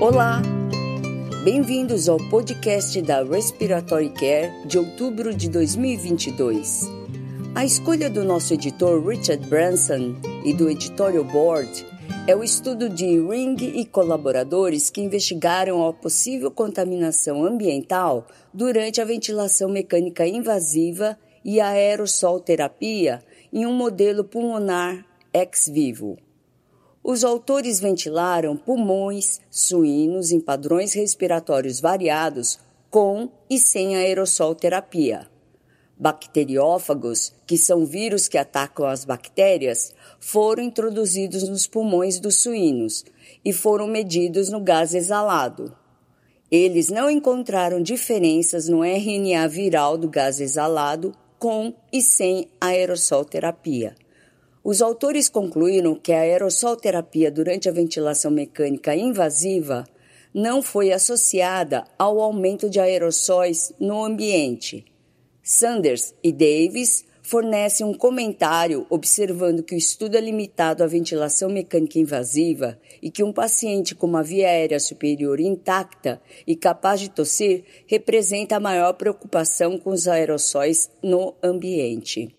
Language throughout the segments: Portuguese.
Olá! Bem-vindos ao podcast da Respiratory Care de outubro de 2022. A escolha do nosso editor Richard Branson e do Editorial Board é o estudo de Ring e colaboradores que investigaram a possível contaminação ambiental durante a ventilação mecânica invasiva e a aerossol terapia em um modelo pulmonar ex vivo. Os autores ventilaram pulmões suínos em padrões respiratórios variados com e sem aerossol terapia. Bacteriófagos, que são vírus que atacam as bactérias, foram introduzidos nos pulmões dos suínos e foram medidos no gás exalado. Eles não encontraram diferenças no RNA viral do gás exalado com e sem aerossol terapia. Os autores concluíram que a aerossolterapia durante a ventilação mecânica invasiva não foi associada ao aumento de aerossóis no ambiente. Sanders e Davis fornecem um comentário observando que o estudo é limitado à ventilação mecânica invasiva e que um paciente com uma via aérea superior intacta e capaz de tossir representa a maior preocupação com os aerossóis no ambiente.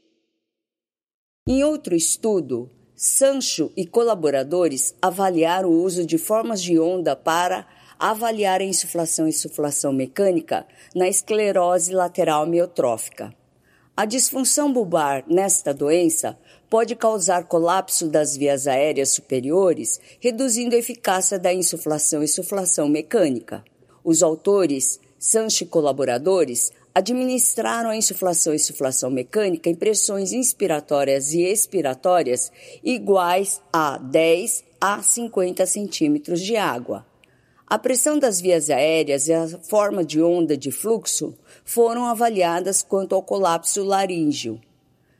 Em outro estudo, Sancho e colaboradores avaliaram o uso de formas de onda para avaliar a insuflação e insuflação mecânica na esclerose lateral miotrófica. A disfunção bulbar nesta doença pode causar colapso das vias aéreas superiores, reduzindo a eficácia da insuflação e insuflação mecânica. Os autores, Sancho e colaboradores, administraram a insuflação e insuflação mecânica em pressões inspiratórias e expiratórias iguais a 10 a 50 centímetros de água. A pressão das vias aéreas e a forma de onda de fluxo foram avaliadas quanto ao colapso laríngeo.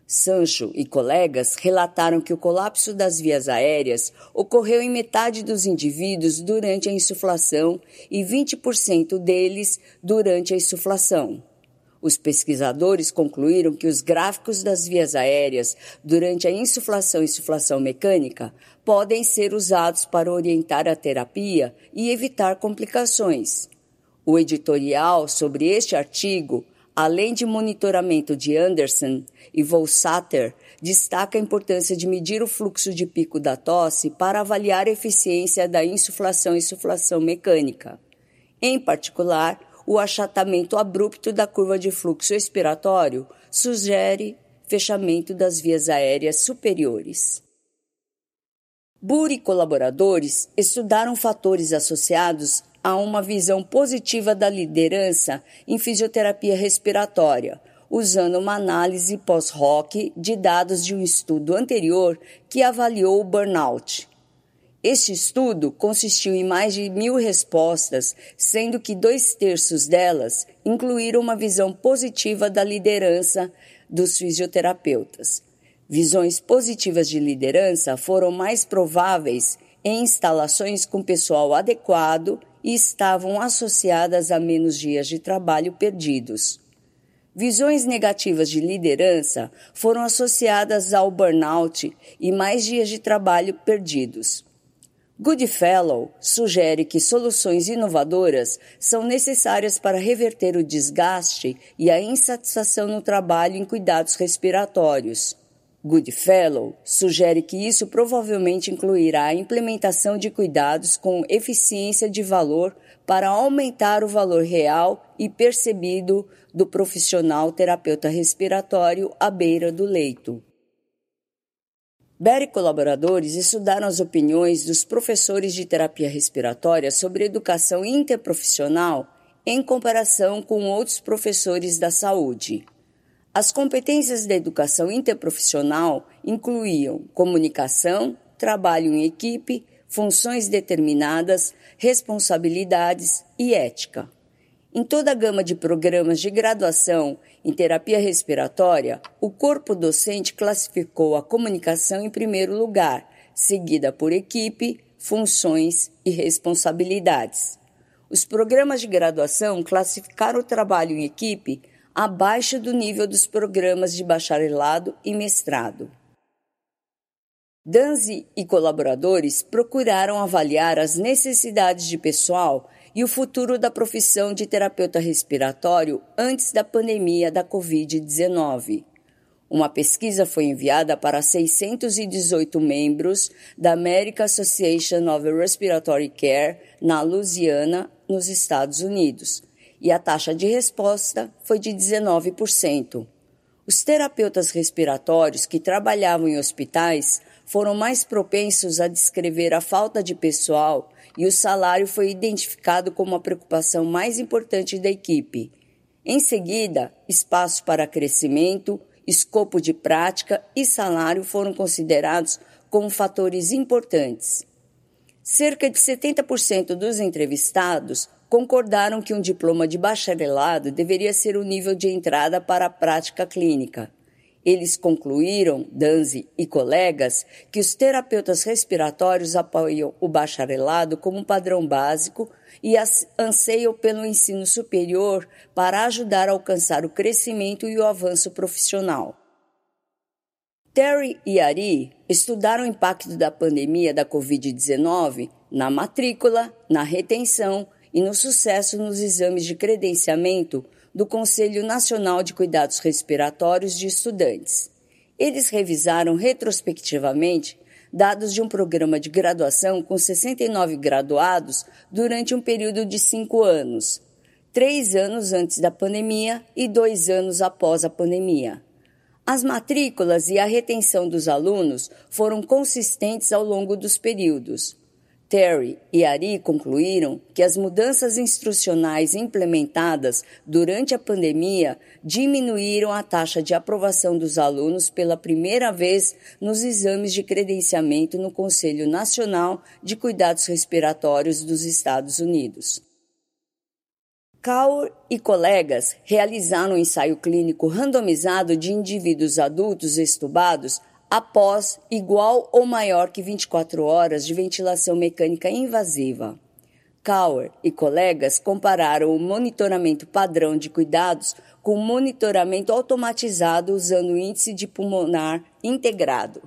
Sancho e colegas relataram que o colapso das vias aéreas ocorreu em metade dos indivíduos durante a insuflação e 20% deles durante a insuflação. Os pesquisadores concluíram que os gráficos das vias aéreas durante a insuflação e insuflação mecânica podem ser usados para orientar a terapia e evitar complicações. O editorial sobre este artigo, além de monitoramento de Anderson e Volsater, destaca a importância de medir o fluxo de pico da tosse para avaliar a eficiência da insuflação e insuflação mecânica. Em particular, o achatamento abrupto da curva de fluxo expiratório sugere fechamento das vias aéreas superiores. Burr e colaboradores estudaram fatores associados a uma visão positiva da liderança em fisioterapia respiratória, usando uma análise pós-hoc de dados de um estudo anterior que avaliou o burnout. Este estudo consistiu em mais de mil respostas, sendo que dois terços delas incluíram uma visão positiva da liderança dos fisioterapeutas. Visões positivas de liderança foram mais prováveis em instalações com pessoal adequado e estavam associadas a menos dias de trabalho perdidos. Visões negativas de liderança foram associadas ao burnout e mais dias de trabalho perdidos. Goodfellow sugere que soluções inovadoras são necessárias para reverter o desgaste e a insatisfação no trabalho em cuidados respiratórios. Goodfellow sugere que isso provavelmente incluirá a implementação de cuidados com eficiência de valor para aumentar o valor real e percebido do profissional terapeuta respiratório à beira do leito. Berry e colaboradores estudaram as opiniões dos professores de terapia respiratória sobre educação interprofissional em comparação com outros professores da saúde. As competências da educação interprofissional incluíam comunicação, trabalho em equipe, funções determinadas, responsabilidades e ética. Em toda a gama de programas de graduação em terapia respiratória, o corpo docente classificou a comunicação em primeiro lugar, seguida por equipe, funções e responsabilidades. Os programas de graduação classificaram o trabalho em equipe abaixo do nível dos programas de bacharelado e mestrado. Danzi e colaboradores procuraram avaliar as necessidades de pessoal e o futuro da profissão de terapeuta respiratório antes da pandemia da Covid-19. Uma pesquisa foi enviada para 618 membros da American Association of Respiratory Care na Louisiana, nos Estados Unidos, e a taxa de resposta foi de 19%. Os terapeutas respiratórios que trabalhavam em hospitais foram mais propensos a descrever a falta de pessoal e o salário foi identificado como a preocupação mais importante da equipe. Em seguida, espaço para crescimento, escopo de prática e salário foram considerados como fatores importantes. Cerca de 70% dos entrevistados concordaram que um diploma de bacharelado deveria ser o nível de entrada para a prática clínica. Eles concluíram, Danzi e colegas, que os terapeutas respiratórios apoiam o bacharelado como padrão básico e anseiam pelo ensino superior para ajudar a alcançar o crescimento e o avanço profissional. Terry e Ari estudaram o impacto da pandemia da Covid-19 na matrícula, na retenção e no sucesso nos exames de credenciamento do Conselho Nacional de Cuidados Respiratórios de Estudantes. Eles revisaram retrospectivamente dados de um programa de graduação com 69 graduados durante um período de cinco anos, três anos antes da pandemia e dois anos após a pandemia. As matrículas e a retenção dos alunos foram consistentes ao longo dos períodos. Terry e Ari concluíram que as mudanças instrucionais implementadas durante a pandemia diminuíram a taxa de aprovação dos alunos pela primeira vez nos exames de credenciamento no Conselho Nacional de Cuidados Respiratórios dos Estados Unidos. Kaur e colegas realizaram um ensaio clínico randomizado de indivíduos adultos estubados após igual ou maior que 24 horas de ventilação mecânica invasiva. Kauer e colegas compararam o monitoramento padrão de cuidados com o monitoramento automatizado usando o índice de pulmonar integrado.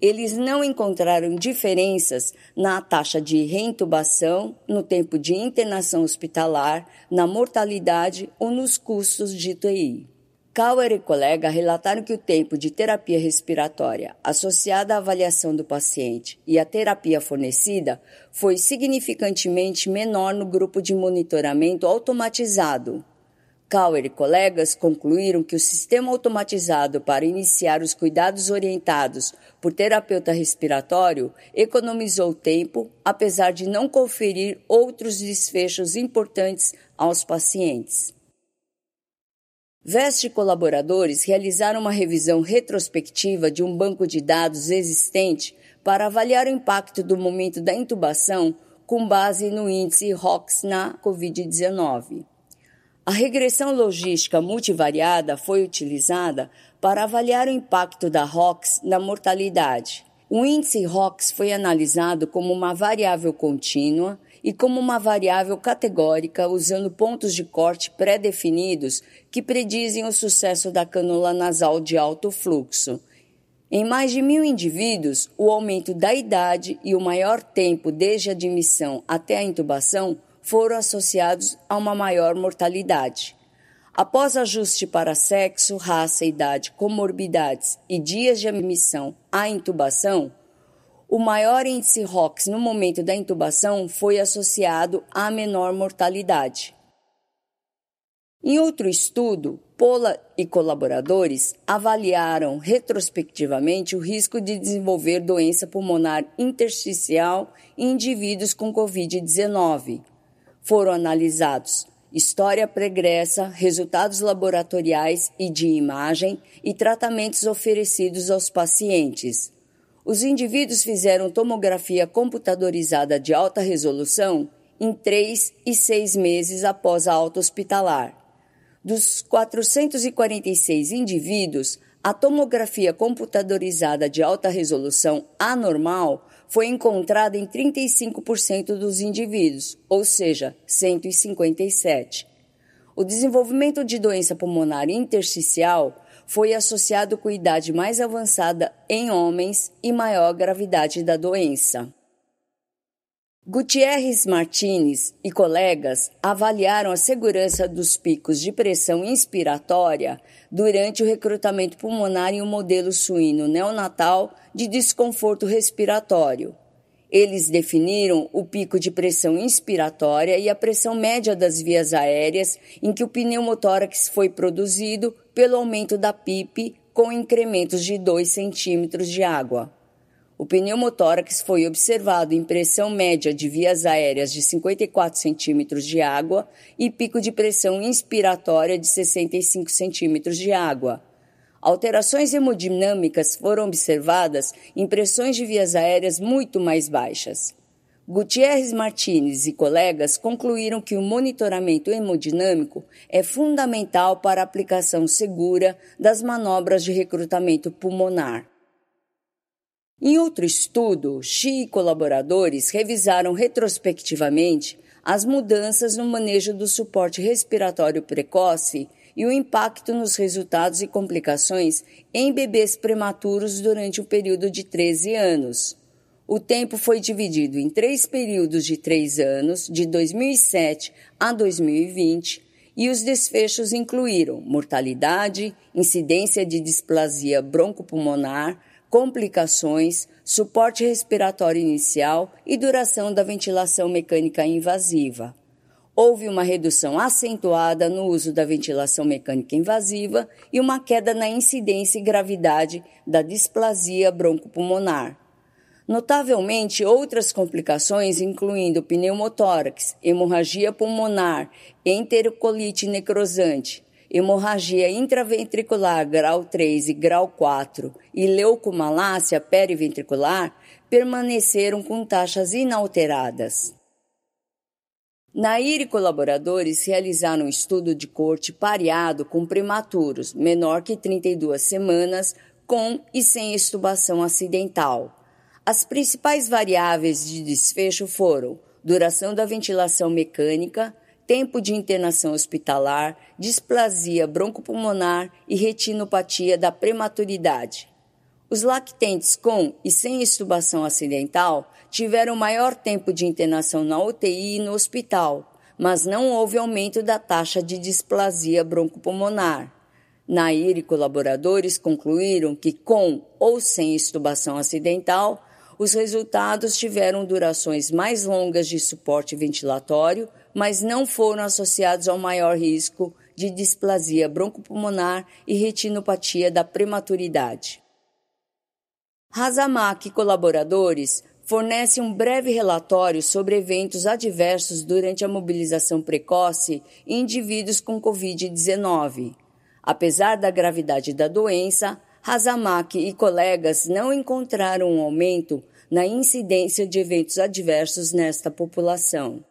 Eles não encontraram diferenças na taxa de reintubação, no tempo de internação hospitalar, na mortalidade ou nos custos de TI. Kauer e colega relataram que o tempo de terapia respiratória associada à avaliação do paciente e à terapia fornecida foi significantemente menor no grupo de monitoramento automatizado. Kauer e colegas concluíram que o sistema automatizado para iniciar os cuidados orientados por terapeuta respiratório economizou tempo, apesar de não conferir outros desfechos importantes aos pacientes. Veste colaboradores realizaram uma revisão retrospectiva de um banco de dados existente para avaliar o impacto do momento da intubação com base no índice ROX na COVID-19. A regressão logística multivariada foi utilizada para avaliar o impacto da ROX na mortalidade. O índice ROX foi analisado como uma variável contínua e como uma variável categórica usando pontos de corte pré-definidos que predizem o sucesso da cânula nasal de alto fluxo. Em mais de mil indivíduos, o aumento da idade e o maior tempo desde a admissão até a intubação foram associados a uma maior mortalidade. Após ajuste para sexo, raça, idade, comorbidades e dias de admissão à intubação, o maior índice ROX no momento da intubação foi associado à menor mortalidade. Em outro estudo, Pola e colaboradores avaliaram retrospectivamente o risco de desenvolver doença pulmonar intersticial em indivíduos com Covid-19. Foram analisados história pregressa, resultados laboratoriais e de imagem e tratamentos oferecidos aos pacientes. Os indivíduos fizeram tomografia computadorizada de alta resolução em três e seis meses após a alta hospitalar. Dos 446 indivíduos, a tomografia computadorizada de alta resolução anormal foi encontrada em 35% dos indivíduos, ou seja, 157. O desenvolvimento de doença pulmonar intersticial foi associado com idade mais avançada em homens e maior gravidade da doença. Gutierrez Martinez e colegas avaliaram a segurança dos picos de pressão inspiratória durante o recrutamento pulmonar em um modelo suíno neonatal de desconforto respiratório. Eles definiram o pico de pressão inspiratória e a pressão média das vias aéreas em que o pneumotórax foi produzido pelo aumento da PIP com incrementos de 2 centímetros de água. O pneumotórax foi observado em pressão média de vias aéreas de 54 centímetros de água e pico de pressão inspiratória de 65 centímetros de água. Alterações hemodinâmicas foram observadas em pressões de vias aéreas muito mais baixas. Gutierrez Martinez e colegas concluíram que o monitoramento hemodinâmico é fundamental para a aplicação segura das manobras de recrutamento pulmonar. Em outro estudo, Xi e colaboradores revisaram retrospectivamente as mudanças no manejo do suporte respiratório precoce e o impacto nos resultados e complicações em bebês prematuros durante o período de 13 anos. O tempo foi dividido em três períodos de três anos, de 2007 a 2020, e os desfechos incluíram mortalidade, incidência de displasia broncopulmonar, complicações, suporte respiratório inicial e duração da ventilação mecânica invasiva. Houve uma redução acentuada no uso da ventilação mecânica invasiva e uma queda na incidência e gravidade da displasia broncopulmonar. Notavelmente, outras complicações, incluindo pneumotórax, hemorragia pulmonar, enterocolite necrosante, hemorragia intraventricular grau 3 e grau 4 e leucomalácia periventricular permaneceram com taxas inalteradas. Nair e colaboradores realizaram um estudo de corte pareado com prematuros, menor que 32 semanas, com e sem estubação acidental. As principais variáveis de desfecho foram duração da ventilação mecânica, tempo de internação hospitalar, displasia broncopulmonar e retinopatia da prematuridade. Os lactentes com e sem estubação acidental tiveram maior tempo de internação na UTI e no hospital, mas não houve aumento da taxa de displasia broncopulmonar. Nair e colaboradores concluíram que, com ou sem estubação acidental, os resultados tiveram durações mais longas de suporte ventilatório, mas não foram associados ao maior risco de displasia broncopulmonar e retinopatia da prematuridade. Razamak e colaboradores fornecem um breve relatório sobre eventos adversos durante a mobilização precoce em indivíduos com Covid-19. Apesar da gravidade da doença, Razamak e colegas não encontraram um aumento na incidência de eventos adversos nesta população.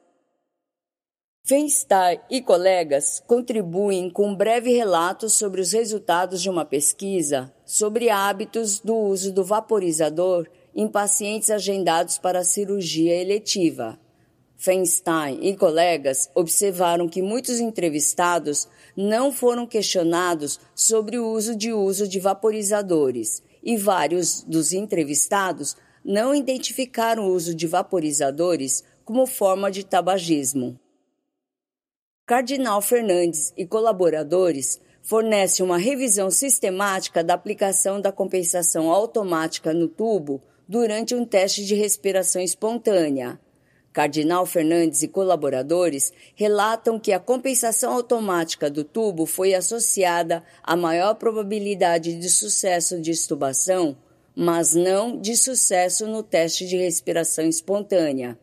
Feinstein e colegas contribuem com um breve relato sobre os resultados de uma pesquisa sobre hábitos do uso do vaporizador em pacientes agendados para cirurgia eletiva. Feinstein e colegas observaram que muitos entrevistados não foram questionados sobre o uso de uso de vaporizadores e vários dos entrevistados não identificaram o uso de vaporizadores como forma de tabagismo. Cardinal Fernandes e colaboradores fornecem uma revisão sistemática da aplicação da compensação automática no tubo durante um teste de respiração espontânea. Cardinal Fernandes e colaboradores relatam que a compensação automática do tubo foi associada a maior probabilidade de sucesso de estubação, mas não de sucesso no teste de respiração espontânea.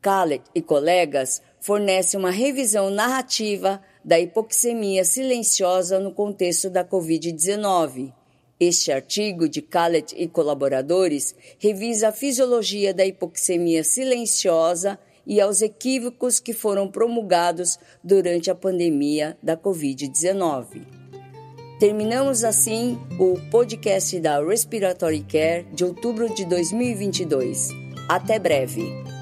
Callet e colegas fornece uma revisão narrativa da hipoxemia silenciosa no contexto da Covid-19. Este artigo de Callet e colaboradores revisa a fisiologia da hipoxemia silenciosa e aos equívocos que foram promulgados durante a pandemia da Covid-19. Terminamos assim o podcast da Respiratory Care de outubro de 2022. Até breve!